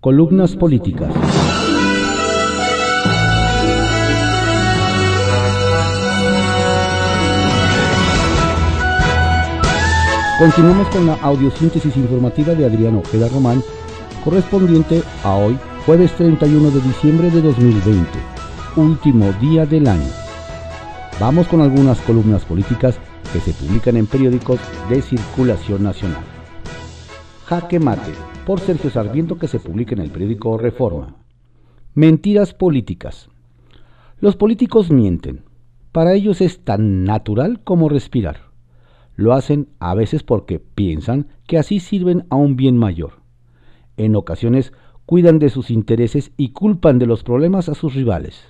Columnas políticas. Continuamos con la audiosíntesis informativa de Adriano Ojeda Román, correspondiente a hoy, jueves 31 de diciembre de 2020, último día del año. Vamos con algunas columnas políticas que se publican en periódicos de circulación nacional. Jaque Mate, por Sergio Sarmiento, que se publica en el periódico Reforma. Mentiras políticas. Los políticos mienten. Para ellos es tan natural como respirar. Lo hacen a veces porque piensan que así sirven a un bien mayor. En ocasiones cuidan de sus intereses y culpan de los problemas a sus rivales.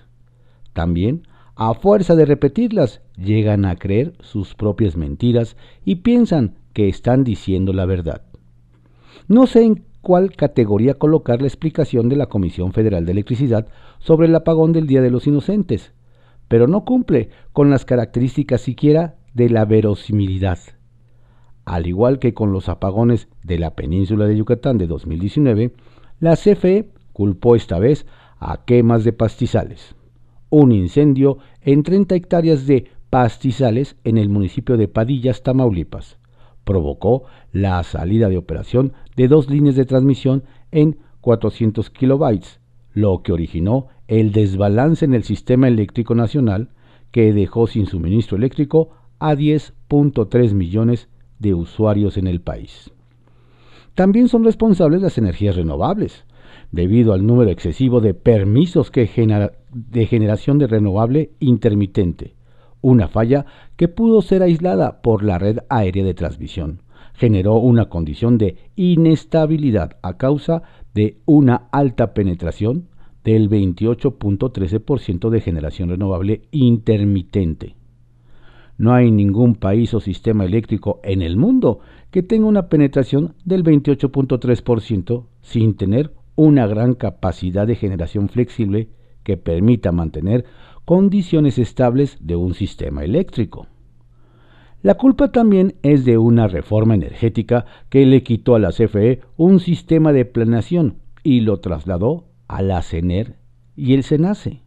También, a fuerza de repetirlas, llegan a creer sus propias mentiras y piensan que están diciendo la verdad. No sé en cuál categoría colocar la explicación de la Comisión Federal de Electricidad sobre el apagón del Día de los Inocentes, pero no cumple con las características siquiera de la verosimilidad. Al igual que con los apagones de la península de Yucatán de 2019, la CFE culpó esta vez a quemas de pastizales. Un incendio en 30 hectáreas de pastizales en el municipio de Padillas, Tamaulipas, provocó la salida de operación de dos líneas de transmisión en 400 kilobytes, lo que originó el desbalance en el sistema eléctrico nacional que dejó sin suministro eléctrico a 10.3 millones de usuarios en el país. También son responsables las energías renovables, debido al número excesivo de permisos que de generación de renovable intermitente, una falla que pudo ser aislada por la red aérea de transmisión. Generó una condición de inestabilidad a causa de una alta penetración del 28.13% de generación renovable intermitente. No hay ningún país o sistema eléctrico en el mundo que tenga una penetración del 28.3% sin tener una gran capacidad de generación flexible que permita mantener condiciones estables de un sistema eléctrico. La culpa también es de una reforma energética que le quitó a la CFE un sistema de planeación y lo trasladó a la CENER y el SENACE.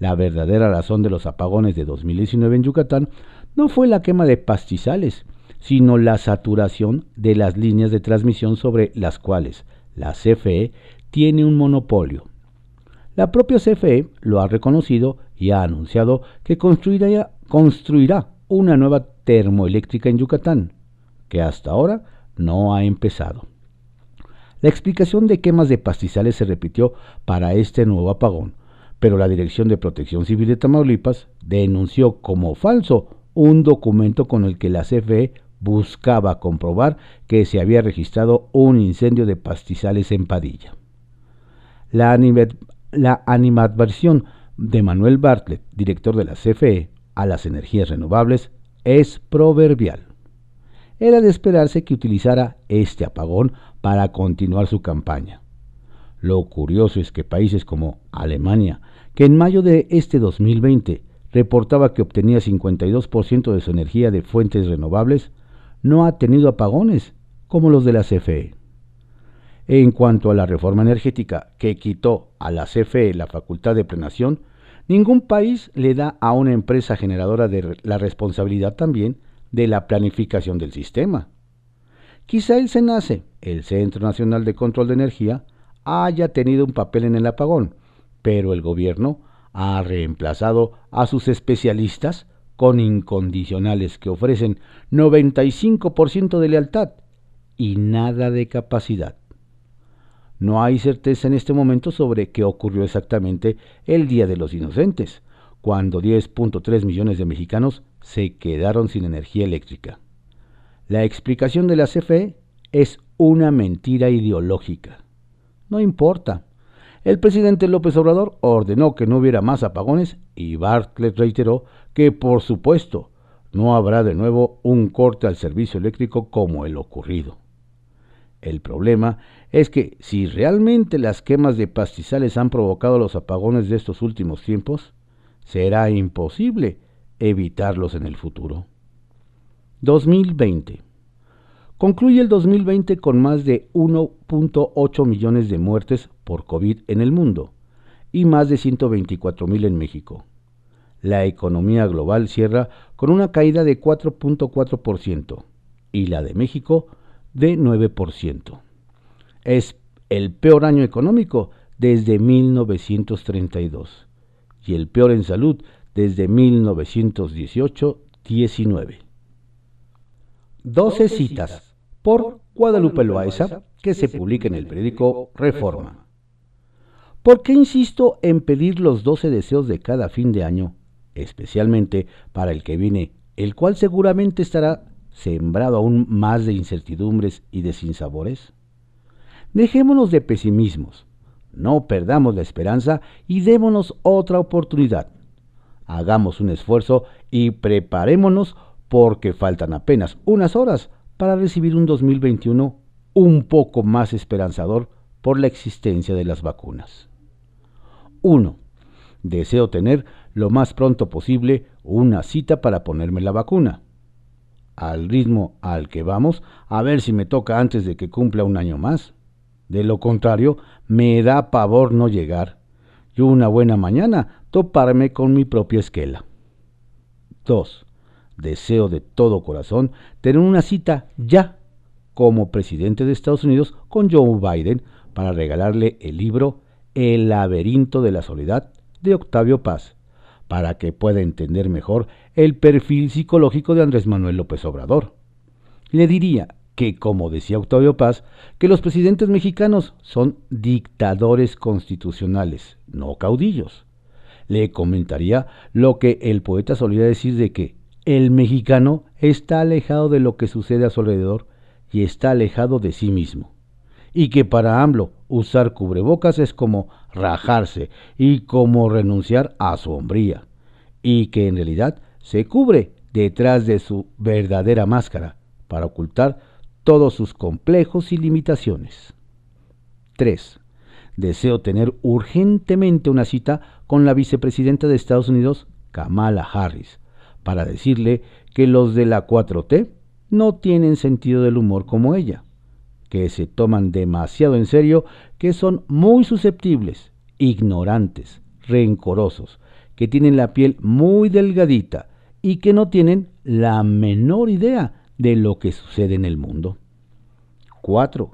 La verdadera razón de los apagones de 2019 en Yucatán no fue la quema de pastizales, sino la saturación de las líneas de transmisión sobre las cuales la CFE tiene un monopolio. La propia CFE lo ha reconocido y ha anunciado que construirá, una nueva termoeléctrica en Yucatán, que hasta ahora no ha empezado. La explicación de quemas de pastizales se repitió para este nuevo apagón, pero la Dirección de Protección Civil de Tamaulipas denunció como falso un documento con el que la CFE buscaba comprobar que se había registrado un incendio de pastizales en Padilla. La, la animadversión de Manuel Bartlett, director de la CFE, a las energías renovables es proverbial. Era de esperarse que utilizara este apagón para continuar su campaña. Lo curioso es que países como Alemania, que en mayo de este 2020 reportaba que obtenía 52% de su energía de fuentes renovables, no ha tenido apagones como los de la CFE. En cuanto a la reforma energética que quitó a la CFE la facultad de plenación, ningún país le da a una empresa generadora de la responsabilidad también de la planificación del sistema. Quizá el SENACE, el Centro Nacional de Control de Energía, haya tenido un papel en el apagón, pero el gobierno ha reemplazado a sus especialistas con incondicionales que ofrecen 95% de lealtad y nada de capacidad. No hay certeza en este momento sobre qué ocurrió exactamente el Día de los Inocentes, cuando 10.3 millones de mexicanos se quedaron sin energía eléctrica. La explicación de la CFE es una mentira ideológica. No importa, el presidente López Obrador ordenó que no hubiera más apagones y Bartlett reiteró que, por supuesto, no habrá de nuevo un corte al servicio eléctrico como el ocurrido. El problema es que si realmente las quemas de pastizales han provocado los apagones de estos últimos tiempos, será imposible evitarlos en el futuro. 2020. concluye el 2020 con más de 1.8 millones de muertes por COVID en el mundo y más de 124 mil en México. La economía global cierra con una caída de 4.4% y la de México de 9%. Es el peor año económico desde 1932 y el peor en salud desde 1918-19. 12 citas por Guadalupe Loaiza que se publica en el periódico Reforma. ¿Por qué insisto en pedir los 12 deseos de cada fin de año, especialmente para el que viene, el cual seguramente estará sembrado aún más de incertidumbres y de sinsabores? Dejémonos de pesimismos, no perdamos la esperanza y démonos otra oportunidad. Hagamos un esfuerzo y preparémonos porque faltan apenas unas horas para recibir un 2021 un poco más esperanzador por la existencia de las vacunas. 1. Deseo tener lo más pronto posible una cita para ponerme la vacuna. Al ritmo al que vamos, a ver si me toca antes de que cumpla un año más. De lo contrario, me da pavor no llegar y una buena mañana toparme con mi propia esquela. 2. Deseo de todo corazón tener una cita ya como presidente de Estados Unidos con Joe Biden para regalarle el libro El laberinto de la soledad de Octavio Paz, para que pueda entender mejor el perfil psicológico de Andrés Manuel López Obrador. Le diría, que, como decía Octavio Paz, que los presidentes mexicanos son dictadores constitucionales, no caudillos. Le comentaría lo que el poeta solía decir de que el mexicano está alejado de lo que sucede a su alrededor y está alejado de sí mismo. Y que para AMLO usar cubrebocas es como rajarse y como renunciar a su hombría. Y que en realidad se cubre detrás de su verdadera máscara para ocultar todos sus complejos y limitaciones. 3. Deseo tener urgentemente una cita con la vicepresidenta de Estados Unidos, Kamala Harris, para decirle que los de la 4T no tienen sentido del humor como ella, que se toman demasiado en serio, que son muy susceptibles, ignorantes, rencorosos, que tienen la piel muy delgadita y que no tienen la menor idea de lo que sucede en el mundo. 4.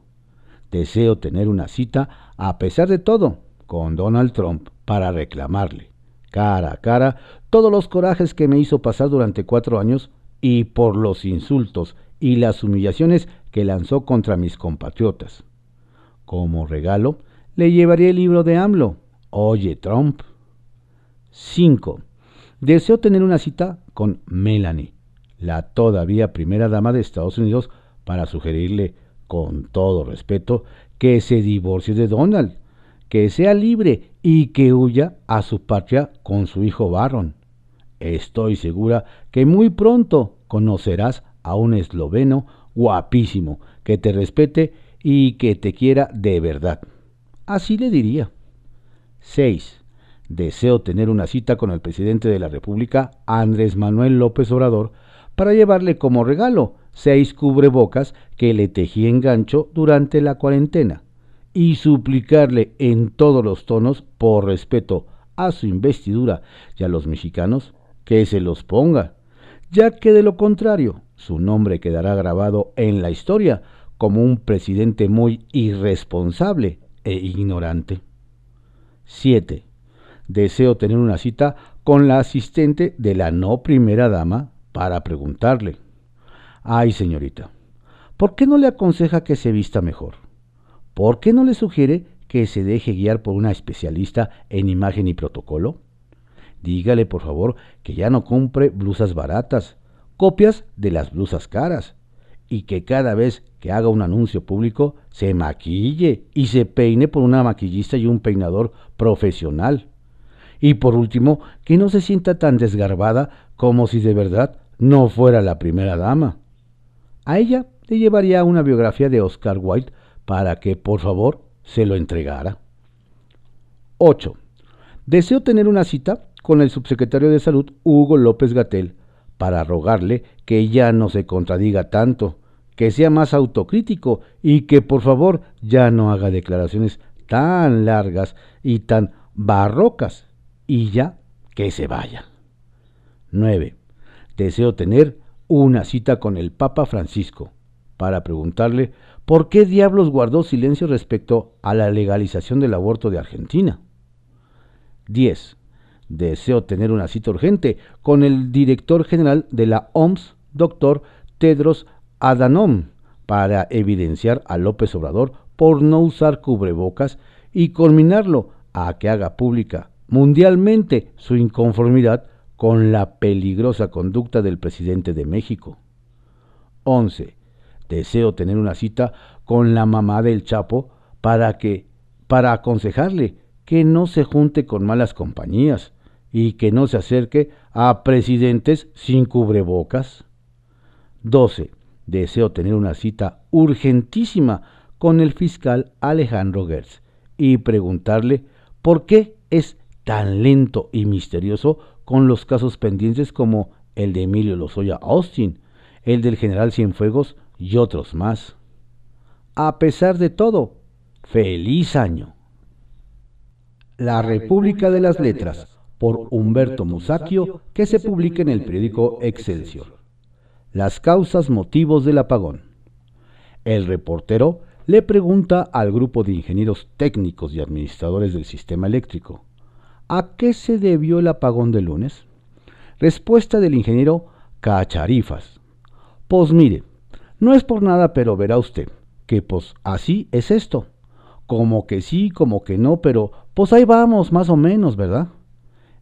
Deseo tener una cita, a pesar de todo, con Donald Trump para reclamarle, cara a cara, todos los corajes que me hizo pasar durante cuatro años y por los insultos y las humillaciones que lanzó contra mis compatriotas. Como regalo, le llevaré el libro de AMLO, Oye Trump. 5. Deseo tener una cita con Melanie, la todavía primera dama de Estados Unidos para sugerirle, con todo respeto, que se divorcie de Donald, que sea libre y que huya a su patria con su hijo Barron. Estoy segura que muy pronto conocerás a un esloveno guapísimo, que te respete y que te quiera de verdad. Así le diría. 6. Deseo tener una cita con el presidente de la República, Andrés Manuel López Obrador, para llevarle como regalo seis cubrebocas que le tejí en gancho durante la cuarentena y suplicarle en todos los tonos, por respeto a su investidura y a los mexicanos, que se los ponga, ya que de lo contrario su nombre quedará grabado en la historia como un presidente muy irresponsable e ignorante. 7. Deseo tener una cita con la asistente de la no primera dama para preguntarle, ay señorita, ¿por qué no le aconseja que se vista mejor? ¿Por qué no le sugiere que se deje guiar por una especialista en imagen y protocolo? Dígale, por favor, que ya no compre blusas baratas, copias de las blusas caras, y que cada vez que haga un anuncio público se maquille y se peine por una maquillista y un peinador profesional. Y por último, que no se sienta tan desgarbada como si de verdad no fuera la primera dama. A ella le llevaría una biografía de Oscar Wilde para que, por favor, se lo entregara. 8. Deseo tener una cita con el subsecretario de Salud, Hugo López Gatel, para rogarle que ya no se contradiga tanto que sea más autocrítico y que por favor ya no haga declaraciones tan largas y tan barrocas y ya que se vaya. 9. Deseo tener una cita con el Papa Francisco para preguntarle por qué diablos guardó silencio respecto a la legalización del aborto de Argentina. 10. Deseo tener una cita urgente con el director general de la OMS, doctor Tedros Adhanom, para evidenciar a López Obrador por no usar cubrebocas y culminarlo a que haga pública mundialmente su inconformidad con la peligrosa conducta del presidente de México. 11. Deseo tener una cita con la mamá del Chapo para que para aconsejarle que no se junte con malas compañías y que no se acerque a presidentes sin cubrebocas. 12. Deseo tener una cita urgentísima con el fiscal Alejandro Gertz y preguntarle por qué es tan lento y misterioso con los casos pendientes como el de Emilio Lozoya Austin, el del general Cienfuegos y otros más. A pesar de todo, feliz año. La República de las Letras, por Humberto Musacchio, que se publica en el periódico Excelsior. Las causas motivos del apagón. El reportero le pregunta al grupo de ingenieros técnicos y administradores del sistema eléctrico, ¿a qué se debió el apagón de lunes? Respuesta del ingeniero Cacharifas. Pues mire, no es por nada, pero verá usted que pues así es esto. Como que sí, como que no, pero pues ahí vamos, más o menos, ¿verdad?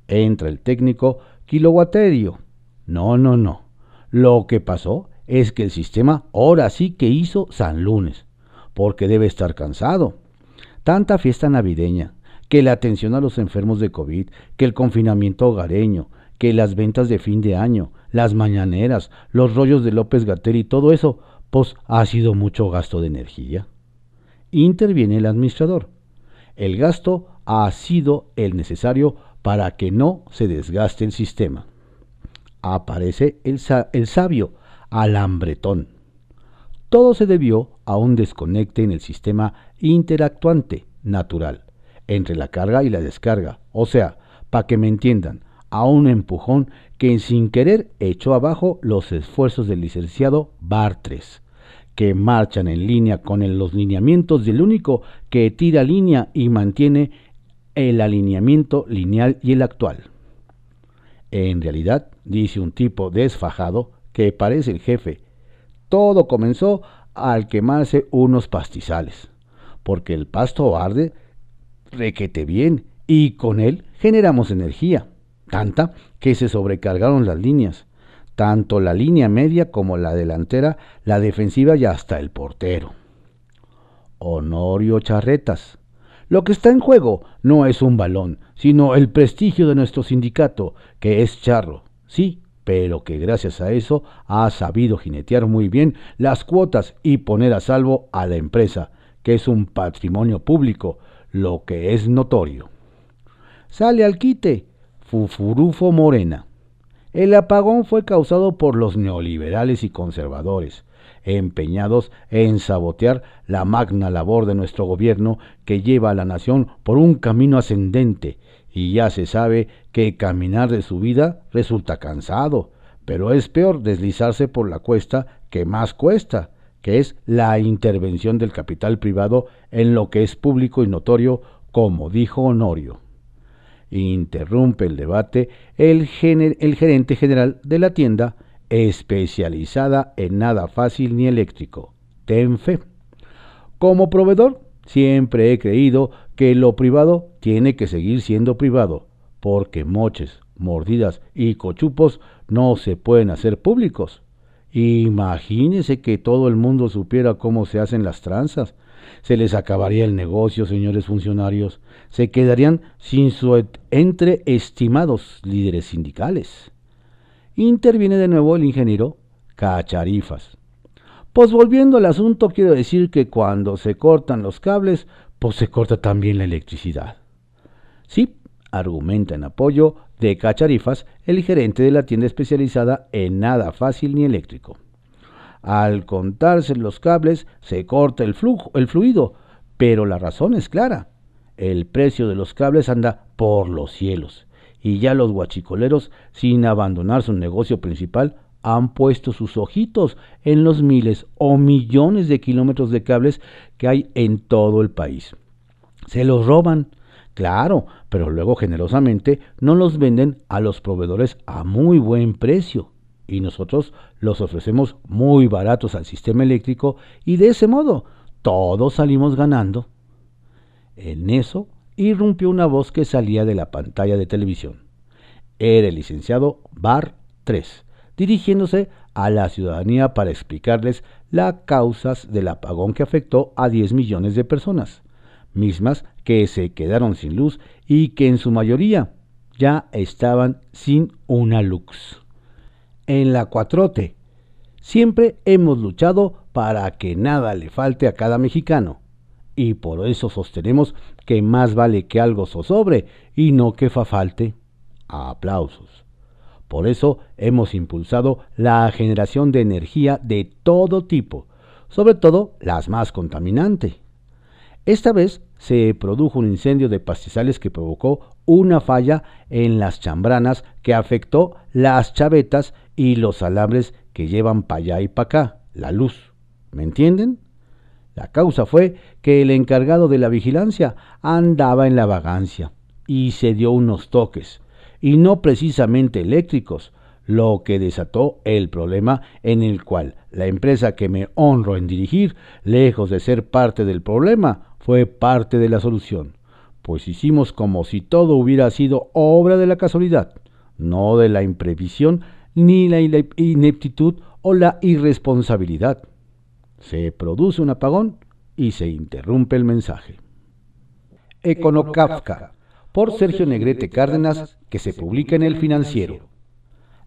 Entra el técnico kilowaterio. No, no, no. Lo que pasó es que el sistema ahora sí que hizo San Lunes, porque debe estar cansado. Tanta fiesta navideña, que la atención a los enfermos de COVID, que el confinamiento hogareño, que las ventas de fin de año, las mañaneras, los rollos de López Gater y todo eso, pues ha sido mucho gasto de energía. Interviene el administrador. El gasto ha sido el necesario para que no se desgaste el sistema. Aparece el, el sabio, alambretón. Todo se debió a un desconecte en el sistema interactuante natural entre la carga y la descarga. O sea, para que me entiendan, a un empujón que sin querer echó abajo los esfuerzos del licenciado Bartres, que marchan en línea con los lineamientos del único que tira línea y mantiene el alineamiento lineal y el actual. En realidad, dice un tipo desfajado que parece el jefe, todo comenzó al quemarse unos pastizales, porque el pasto arde requete bien y con él generamos energía, tanta que se sobrecargaron las líneas, tanto la línea media como la delantera, la defensiva y hasta el portero. Honorio Charretas. Lo que está en juego no es un balón, sino el prestigio de nuestro sindicato, que es charro, sí, pero que gracias a eso ha sabido jinetear muy bien las cuotas y poner a salvo a la empresa, que es un patrimonio público, lo que es notorio. Sale al quite, Fufurufo Morena. El apagón fue causado por los neoliberales y conservadores, empeñados en sabotear la magna labor de nuestro gobierno que lleva a la nación por un camino ascendente, y ya se sabe que caminar de su vida resulta cansado, pero es peor deslizarse por la cuesta que más cuesta, que es la intervención del capital privado en lo que es público y notorio, como dijo Honorio. Interrumpe el debate el, el gerente general de la tienda especializada en nada fácil ni eléctrico, Tenfe. Como proveedor, siempre he creído que lo privado tiene que seguir siendo privado, porque moches, mordidas y cochupos no se pueden hacer públicos. Imagínese que todo el mundo supiera cómo se hacen las tranzas. Se les acabaría el negocio, señores funcionarios. Se quedarían sin su entreestimados líderes sindicales. Interviene de nuevo el ingeniero Cacharifas. Pues volviendo al asunto, quiero decir que cuando se cortan los cables, pues se corta también la electricidad. Sí, argumenta en apoyo de Cacharifas, el gerente de la tienda especializada en nada fácil ni eléctrico. Al contarse los cables se corta el, flujo, el fluido, pero la razón es clara. El precio de los cables anda por los cielos y ya los guachicoleros, sin abandonar su negocio principal, han puesto sus ojitos en los miles o millones de kilómetros de cables que hay en todo el país. Se los roban, claro, pero luego generosamente no los venden a los proveedores a muy buen precio y nosotros los ofrecemos muy baratos al sistema eléctrico y de ese modo todos salimos ganando. En eso irrumpió una voz que salía de la pantalla de televisión. Era el licenciado Bar 3, dirigiéndose a la ciudadanía para explicarles las causas del apagón que afectó a 10 millones de personas, mismas que se quedaron sin luz y que en su mayoría ya estaban sin una luz. En la cuatrote, siempre hemos luchado para que nada le falte a cada mexicano y por eso sostenemos que más vale que algo zozobre y no que fa falte. Aplausos. Por eso hemos impulsado la generación de energía de todo tipo, sobre todo las más contaminantes. Esta vez se produjo un incendio de pastizales que provocó una falla en las chambranas que afectó las chavetas y los alambres que llevan para allá y para acá, la luz. ¿Me entienden? La causa fue que el encargado de la vigilancia andaba en la vagancia y se dio unos toques, y no precisamente eléctricos, lo que desató el problema en el cual la empresa que me honro en dirigir, lejos de ser parte del problema, fue parte de la solución, pues hicimos como si todo hubiera sido obra de la casualidad, no de la imprevisión ni la ineptitud o la irresponsabilidad se produce un apagón y se interrumpe el mensaje. Econocafka, por Sergio Negrete Cárdenas, que se publica en El Financiero.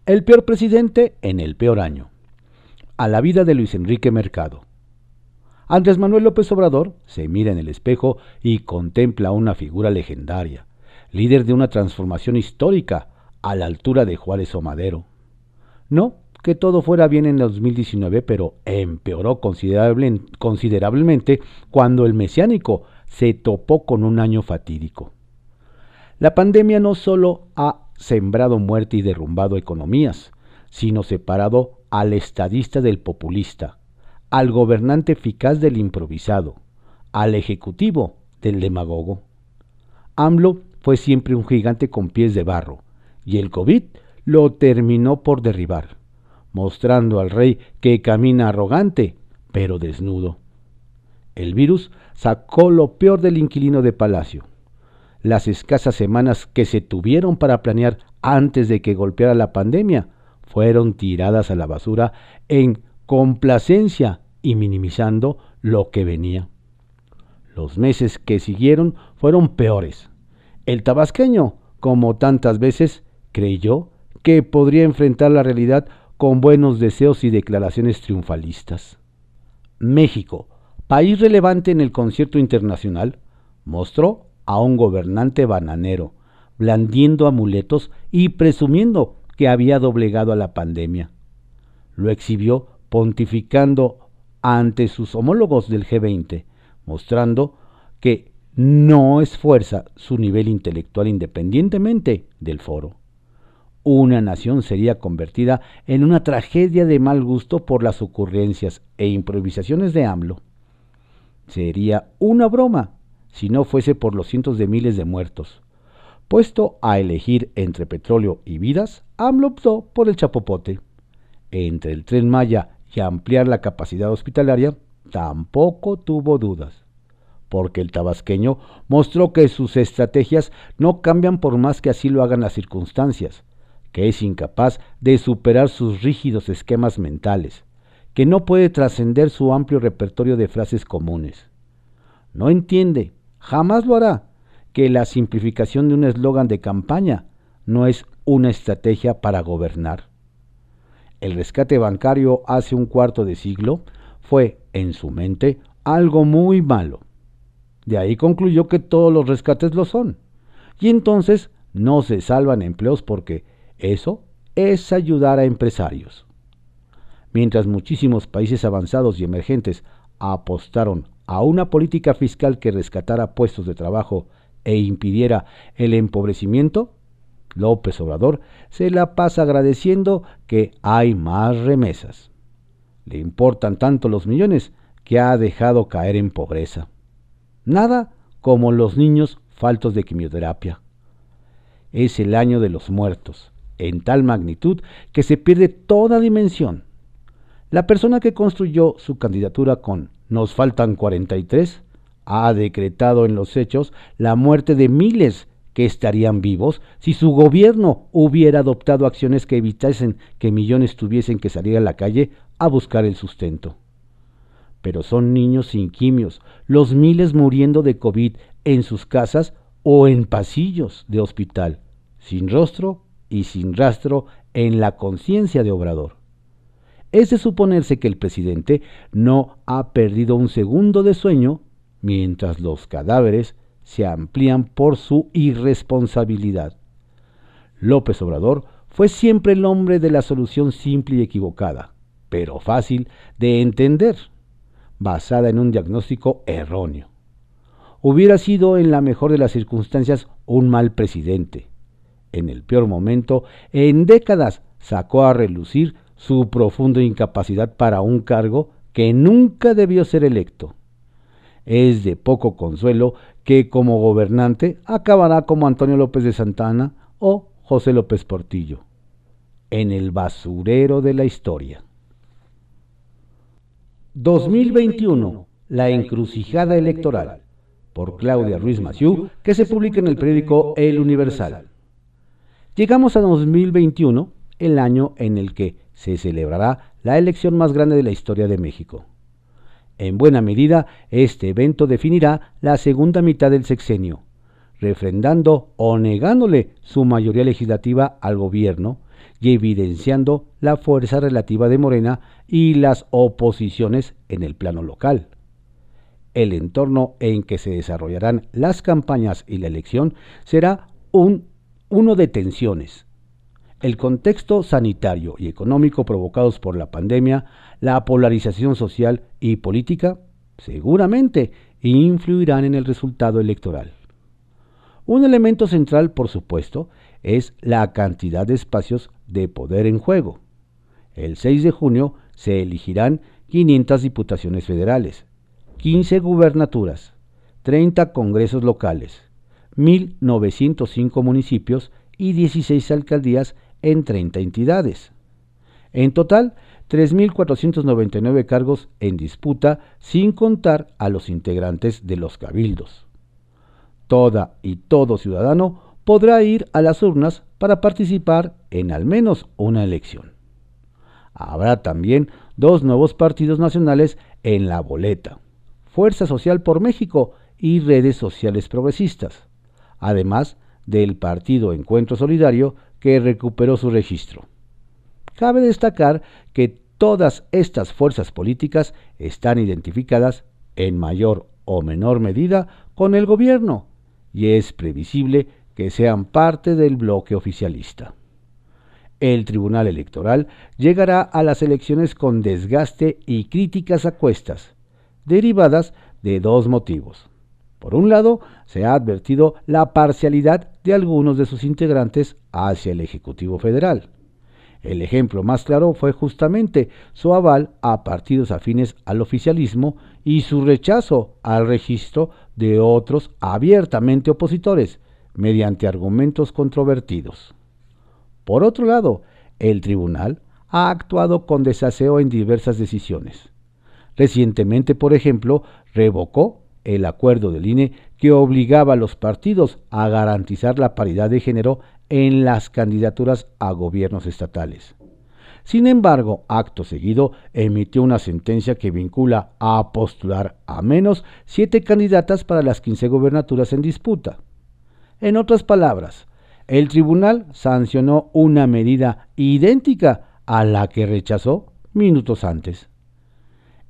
El peor presidente en el peor año. A la vida de Luis Enrique Mercado. Andrés Manuel López Obrador se mira en el espejo y contempla una figura legendaria, líder de una transformación histórica a la altura de Juárez o Madero. No, que todo fuera bien en 2019, pero empeoró considerablemente cuando el mesiánico se topó con un año fatídico. La pandemia no solo ha sembrado muerte y derrumbado economías, sino separado al estadista del populista, al gobernante eficaz del improvisado, al ejecutivo del demagogo. AMLO fue siempre un gigante con pies de barro, y el COVID lo terminó por derribar mostrando al rey que camina arrogante, pero desnudo. El virus sacó lo peor del inquilino de palacio. Las escasas semanas que se tuvieron para planear antes de que golpeara la pandemia fueron tiradas a la basura en complacencia y minimizando lo que venía. Los meses que siguieron fueron peores. El tabasqueño, como tantas veces, creyó que podría enfrentar la realidad con buenos deseos y declaraciones triunfalistas. México, país relevante en el concierto internacional, mostró a un gobernante bananero, blandiendo amuletos y presumiendo que había doblegado a la pandemia. Lo exhibió pontificando ante sus homólogos del G20, mostrando que no esfuerza su nivel intelectual independientemente del foro una nación sería convertida en una tragedia de mal gusto por las ocurrencias e improvisaciones de AMLO. Sería una broma si no fuese por los cientos de miles de muertos. Puesto a elegir entre petróleo y vidas, AMLO optó por el chapopote. Entre el tren Maya y ampliar la capacidad hospitalaria, tampoco tuvo dudas, porque el tabasqueño mostró que sus estrategias no cambian por más que así lo hagan las circunstancias que es incapaz de superar sus rígidos esquemas mentales, que no puede trascender su amplio repertorio de frases comunes. No entiende, jamás lo hará, que la simplificación de un eslogan de campaña no es una estrategia para gobernar. El rescate bancario hace un cuarto de siglo fue, en su mente, algo muy malo. De ahí concluyó que todos los rescates lo son. Y entonces no se salvan empleos porque eso es ayudar a empresarios. mientras muchísimos países avanzados y emergentes apostaron a una política fiscal que rescatara puestos de trabajo e impidiera el empobrecimiento, López Obrador se la pasa agradeciendo que hay más remesas. Le importan tanto los millones que ha dejado caer en pobreza. Nada como los niños faltos de quimioterapia. Es el año de los muertos, en tal magnitud que se pierde toda dimensión. La persona que construyó su candidatura con Nos faltan 43 ha decretado en los hechos la muerte de miles que estarían vivos si su gobierno hubiera adoptado acciones que evitasen que millones tuviesen que salir a la calle a buscar el sustento. Pero son niños sin quimios, los miles muriendo de COVID en sus casas o en pasillos de hospital, sin rostro y sin rastro en la conciencia de Obrador. Es de suponerse que el presidente no ha perdido un segundo de sueño mientras los cadáveres se amplían por su irresponsabilidad. López Obrador fue siempre el hombre de la solución simple y equivocada, pero fácil de entender, basada en un diagnóstico erróneo. Hubiera sido en la mejor de las circunstancias un mal presidente. En el peor momento, en décadas, sacó a relucir su profunda incapacidad para un cargo que nunca debió ser electo. Es de poco consuelo que como gobernante acabará como Antonio López de Santana o José López Portillo, en el basurero de la historia. 2021, la encrucijada electoral, por Claudia Ruiz Maciú, que se publica en el periódico El Universal. Llegamos a 2021, el año en el que se celebrará la elección más grande de la historia de México. En buena medida, este evento definirá la segunda mitad del sexenio, refrendando o negándole su mayoría legislativa al gobierno y evidenciando la fuerza relativa de Morena y las oposiciones en el plano local. El entorno en que se desarrollarán las campañas y la elección será un, uno de tensiones, el contexto sanitario y económico provocados por la pandemia, la polarización social y política, seguramente influirán en el resultado electoral. Un elemento central, por supuesto, es la cantidad de espacios de poder en juego. El 6 de junio se elegirán 500 diputaciones federales, 15 gubernaturas, 30 congresos locales, 1.905 municipios y 16 alcaldías en 30 entidades. En total, 3.499 cargos en disputa sin contar a los integrantes de los cabildos. Toda y todo ciudadano podrá ir a las urnas para participar en al menos una elección. Habrá también dos nuevos partidos nacionales en la boleta, Fuerza Social por México y Redes Sociales Progresistas, además del Partido Encuentro Solidario que recuperó su registro. Cabe destacar que todas estas fuerzas políticas están identificadas en mayor o menor medida con el gobierno y es previsible que sean parte del bloque oficialista. El Tribunal Electoral llegará a las elecciones con desgaste y críticas a cuestas, derivadas de dos motivos. Por un lado, se ha advertido la parcialidad de algunos de sus integrantes hacia el Ejecutivo Federal. El ejemplo más claro fue justamente su aval a partidos afines al oficialismo y su rechazo al registro de otros abiertamente opositores, mediante argumentos controvertidos. Por otro lado, el tribunal ha actuado con desaseo en diversas decisiones. Recientemente, por ejemplo, revocó el acuerdo del INE que obligaba a los partidos a garantizar la paridad de género en las candidaturas a gobiernos estatales. Sin embargo, acto seguido, emitió una sentencia que vincula a postular a menos siete candidatas para las 15 gobernaturas en disputa. En otras palabras, el tribunal sancionó una medida idéntica a la que rechazó minutos antes.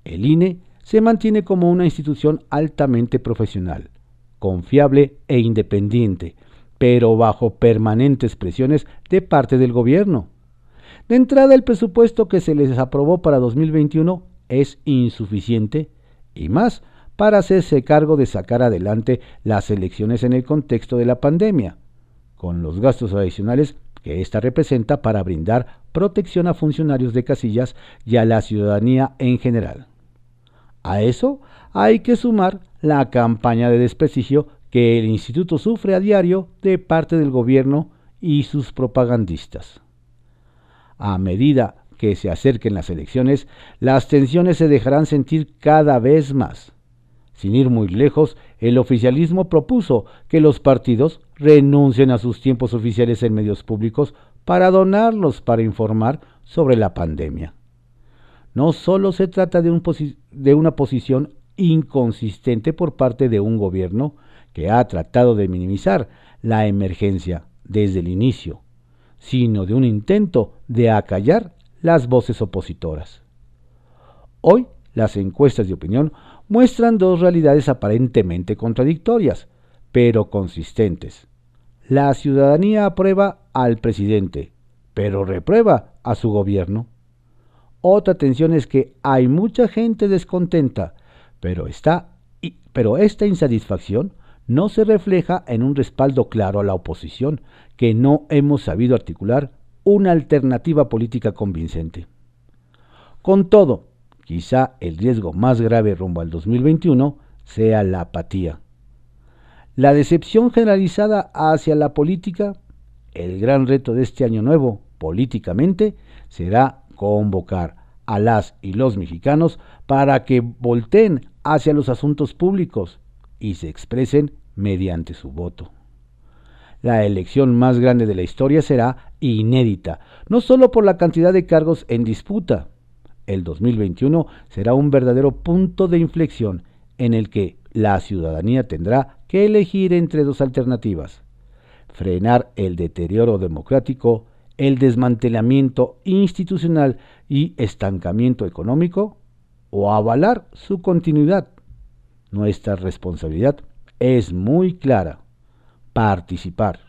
El INE se mantiene como una institución altamente profesional, confiable e independiente, pero bajo permanentes presiones de parte del gobierno. De entrada, el presupuesto que se les aprobó para 2021 es insuficiente y más para hacerse cargo de sacar adelante las elecciones en el contexto de la pandemia, con los gastos adicionales que ésta representa para brindar protección a funcionarios de casillas y a la ciudadanía en general. A eso hay que sumar la campaña de desprestigio que el instituto sufre a diario de parte del gobierno y sus propagandistas. A medida que se acerquen las elecciones, las tensiones se dejarán sentir cada vez más. Sin ir muy lejos, el oficialismo propuso que los partidos renuncien a sus tiempos oficiales en medios públicos para donarlos para informar sobre la pandemia. No solo se trata de, un de una posición inconsistente por parte de un gobierno que ha tratado de minimizar la emergencia desde el inicio, sino de un intento de acallar las voces opositoras. Hoy las encuestas de opinión muestran dos realidades aparentemente contradictorias, pero consistentes. La ciudadanía aprueba al presidente, pero reprueba a su gobierno. Otra tensión es que hay mucha gente descontenta, pero, está, pero esta insatisfacción no se refleja en un respaldo claro a la oposición, que no hemos sabido articular una alternativa política convincente. Con todo, quizá el riesgo más grave rumbo al 2021 sea la apatía. La decepción generalizada hacia la política, el gran reto de este año nuevo, políticamente, será convocar a las y los mexicanos para que volteen hacia los asuntos públicos y se expresen mediante su voto. La elección más grande de la historia será inédita, no solo por la cantidad de cargos en disputa. El 2021 será un verdadero punto de inflexión en el que la ciudadanía tendrá que elegir entre dos alternativas. Frenar el deterioro democrático, el desmantelamiento institucional y estancamiento económico o avalar su continuidad. Nuestra responsabilidad es muy clara. Participar.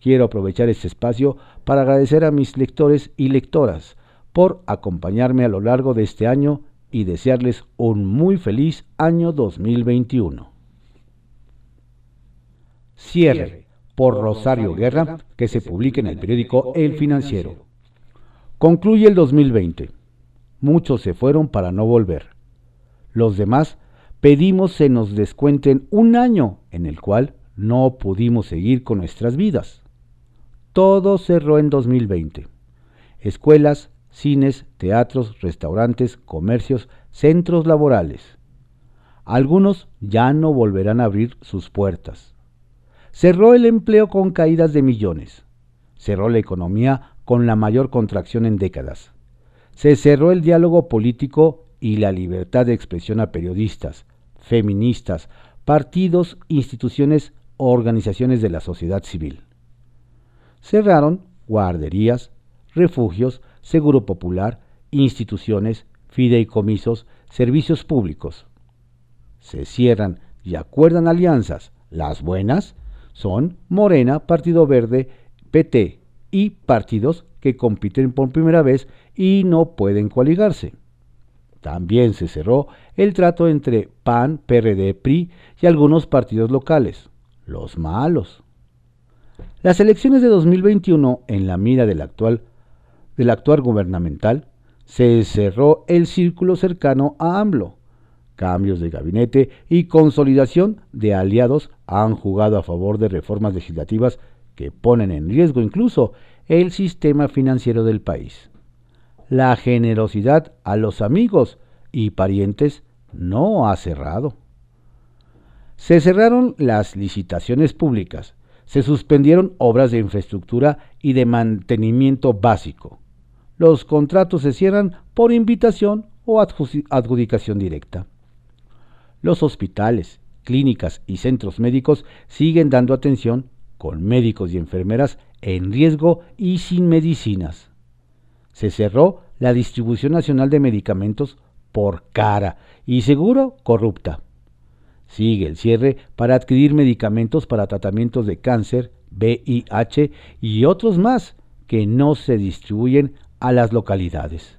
Quiero aprovechar este espacio para agradecer a mis lectores y lectoras por acompañarme a lo largo de este año y desearles un muy feliz año 2021. Cierre por Rosario Guerra, que se publica en el periódico El Financiero. Concluye el 2020. Muchos se fueron para no volver. Los demás pedimos se nos descuenten un año en el cual no pudimos seguir con nuestras vidas. Todo cerró en 2020. Escuelas, cines, teatros, restaurantes, comercios, centros laborales. Algunos ya no volverán a abrir sus puertas. Cerró el empleo con caídas de millones. Cerró la economía con la mayor contracción en décadas. Se cerró el diálogo político y la libertad de expresión a periodistas, feministas, partidos, instituciones o organizaciones de la sociedad civil. Cerraron guarderías, refugios, seguro popular, instituciones, fideicomisos, servicios públicos. Se cierran y acuerdan alianzas. Las buenas son Morena, Partido Verde, PT y partidos que compiten por primera vez y no pueden coaligarse. También se cerró el trato entre PAN, PRD, PRI y algunos partidos locales, los malos. Las elecciones de 2021 en la mira del actual, del gubernamental, se cerró el círculo cercano a AMLO. Cambios de gabinete y consolidación de aliados han jugado a favor de reformas legislativas que ponen en riesgo incluso el sistema financiero del país la generosidad a los amigos y parientes no ha cerrado. Se cerraron las licitaciones públicas, se suspendieron obras de infraestructura y de mantenimiento básico. Los contratos se cierran por invitación o adjudicación directa. Los hospitales, clínicas y centros médicos siguen dando atención con médicos y enfermeras en riesgo y sin medicinas se cerró la distribución nacional de medicamentos por cara y seguro corrupta. Sigue el cierre para adquirir medicamentos para tratamientos de cáncer, VIH y otros más que no se distribuyen a las localidades.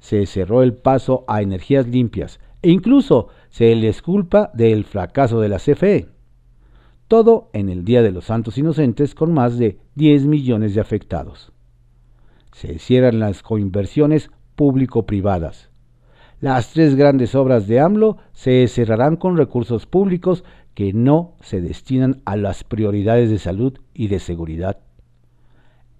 Se cerró el paso a energías limpias e incluso se les culpa del fracaso de la CFE. Todo en el Día de los Santos Inocentes con más de 10 millones de afectados. Se cierran las coinversiones público-privadas. Las tres grandes obras de AMLO se cerrarán con recursos públicos que no se destinan a las prioridades de salud y de seguridad.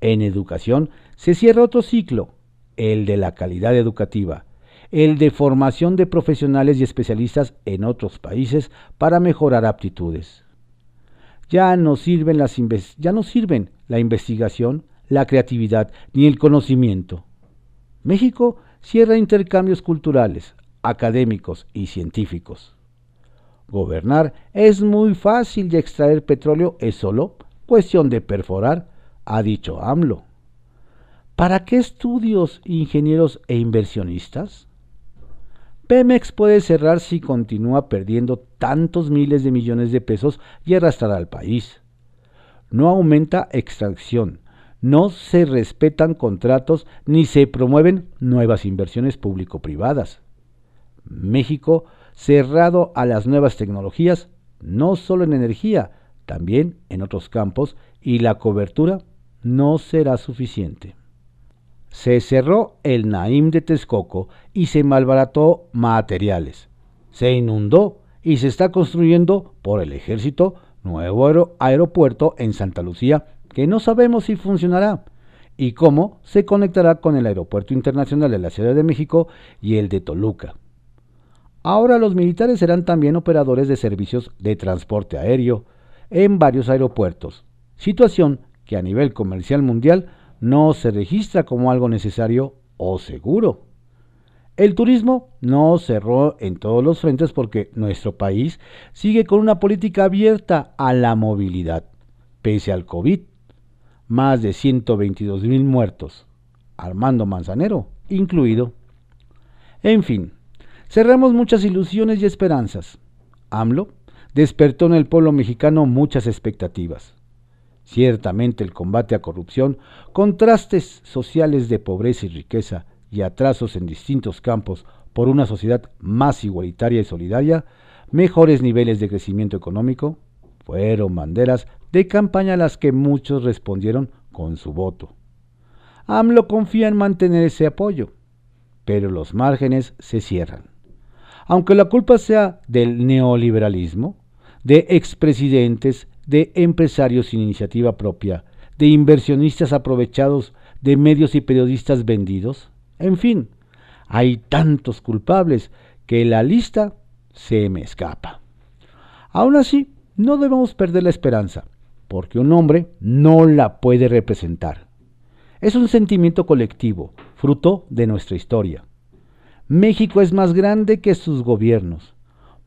En educación se cierra otro ciclo, el de la calidad educativa, el de formación de profesionales y especialistas en otros países para mejorar aptitudes. Ya no sirven, la investigación, la creatividad ni el conocimiento. México cierra intercambios culturales, académicos y científicos. Gobernar es muy fácil y extraer petróleo es solo cuestión de perforar, ha dicho AMLO. ¿Para qué estudios, ingenieros e inversionistas? Pemex puede cerrar si continúa perdiendo tantos miles de millones de pesos y arrastrar al país. No aumenta extracción, no se respetan contratos ni se promueven nuevas inversiones público-privadas. México cerrado a las nuevas tecnologías, no solo en energía, también en otros campos, y la cobertura no será suficiente se cerró el Naim de Texcoco y se malbarató materiales. Se inundó y se está construyendo por el ejército nuevo aeropuerto en Santa Lucía que no sabemos si funcionará y cómo se conectará con el Aeropuerto Internacional de la Ciudad de México y el de Toluca. Ahora los militares serán también operadores de servicios de transporte aéreo en varios aeropuertos, situación que a nivel comercial mundial no se registra como algo necesario o seguro. El turismo no cerró en todos los frentes porque nuestro país sigue con una política abierta a la movilidad, pese al COVID. Más de 122 mil muertos, Armando Manzanero incluido. En fin, cerramos muchas ilusiones y esperanzas. AMLO despertó en el pueblo mexicano muchas expectativas. Ciertamente el combate a corrupción, contrastes sociales de pobreza y riqueza y atrasos en distintos campos por una sociedad más igualitaria y solidaria, mejores niveles de crecimiento económico, fueron banderas de campaña a las que muchos respondieron con su voto. AMLO confía en mantener ese apoyo, pero los márgenes se cierran. Aunque la culpa sea del neoliberalismo, de expresidentes, de empresarios sin iniciativa propia, de inversionistas aprovechados, de medios y periodistas vendidos. En fin, hay tantos culpables que la lista se me escapa. Aún así, no debemos perder la esperanza, porque un hombre no la puede representar. Es un sentimiento colectivo, fruto de nuestra historia. México es más grande que sus gobiernos,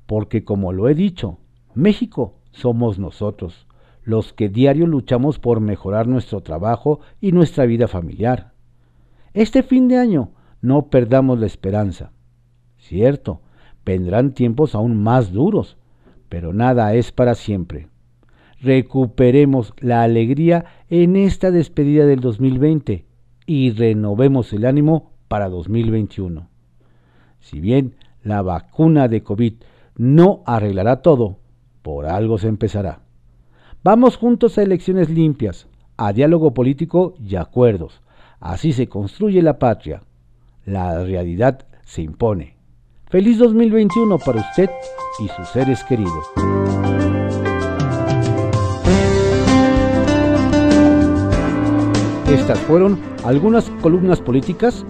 porque como lo he dicho, México somos nosotros, los que diario luchamos por mejorar nuestro trabajo y nuestra vida familiar. Este fin de año no perdamos la esperanza. Cierto, vendrán tiempos aún más duros, pero nada es para siempre. Recuperemos la alegría en esta despedida del 2020 y renovemos el ánimo para 2021. Si bien la vacuna de COVID no arreglará todo, por algo se empezará. Vamos juntos a elecciones limpias, a diálogo político y acuerdos. Así se construye la patria. La realidad se impone. Feliz 2021 para usted y sus seres queridos. Estas fueron algunas columnas políticas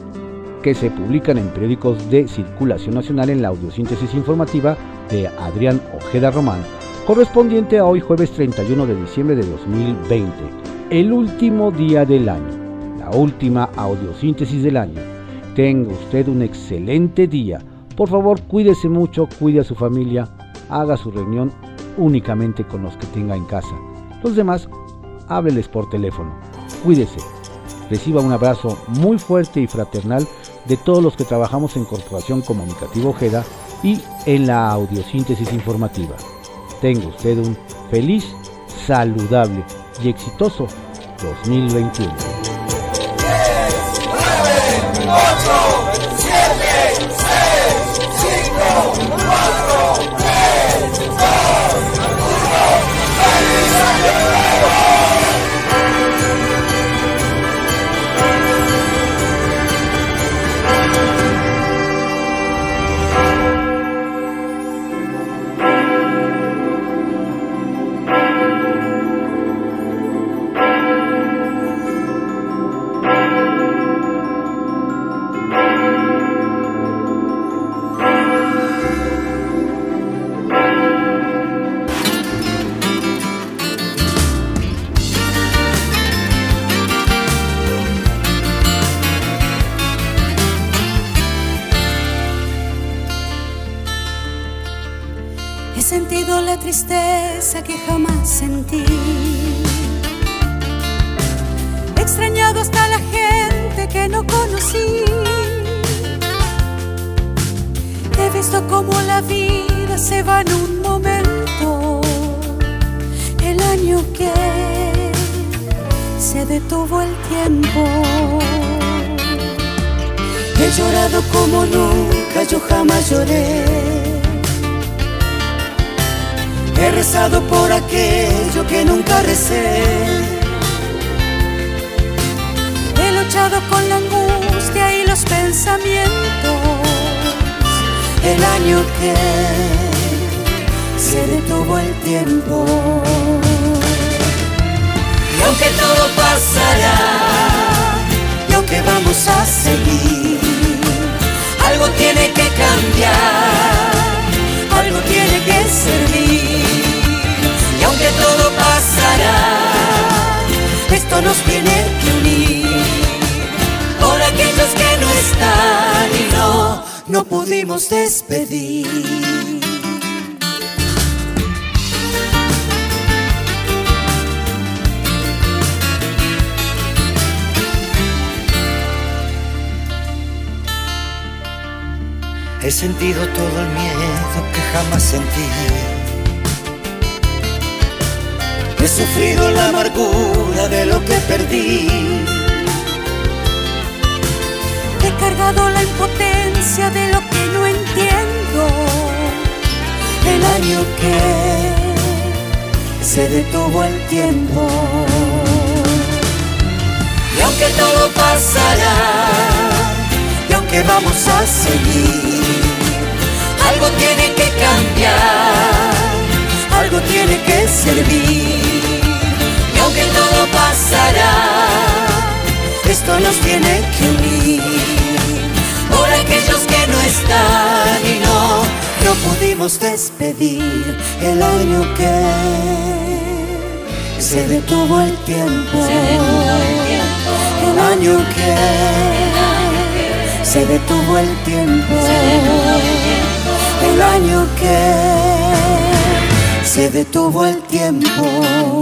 que se publican en periódicos de circulación nacional en la audiosíntesis informativa de Adrián Ojeda Román correspondiente a hoy jueves 31 de diciembre de 2020, el último día del año, la última audiosíntesis del año. Tenga usted un excelente día. Por favor, cuídese mucho, cuide a su familia, haga su reunión únicamente con los que tenga en casa. Los demás, hábleles por teléfono. Cuídese. Reciba un abrazo muy fuerte y fraternal de todos los que trabajamos en Corporación Comunicativa Ojeda y en la audiosíntesis informativa tenga usted un feliz, saludable y exitoso 2021. detuvo el tiempo. He llorado como nunca, yo jamás lloré. He rezado por aquello que nunca recé. He luchado con la angustia y los pensamientos. El año que se detuvo el tiempo y aunque todo pasará, lo que vamos a seguir, algo tiene que cambiar, algo tiene que servir, y aunque todo pasará, esto nos tiene que unir, por aquellos que no están y no, no pudimos despedir. He sentido todo el miedo que jamás sentí. He sufrido la amargura de lo que perdí. He cargado la impotencia de lo que no entiendo. El año que se detuvo el tiempo. Y aunque todo pasará que vamos a seguir. Algo tiene que cambiar, algo tiene que servir. Y aunque todo pasará, esto nos tiene que unir. Por aquellos que no están y no, no pudimos despedir el año que se detuvo el tiempo. Se detuvo el tiempo. El año que se detuvo el tiempo, el año que se detuvo el tiempo.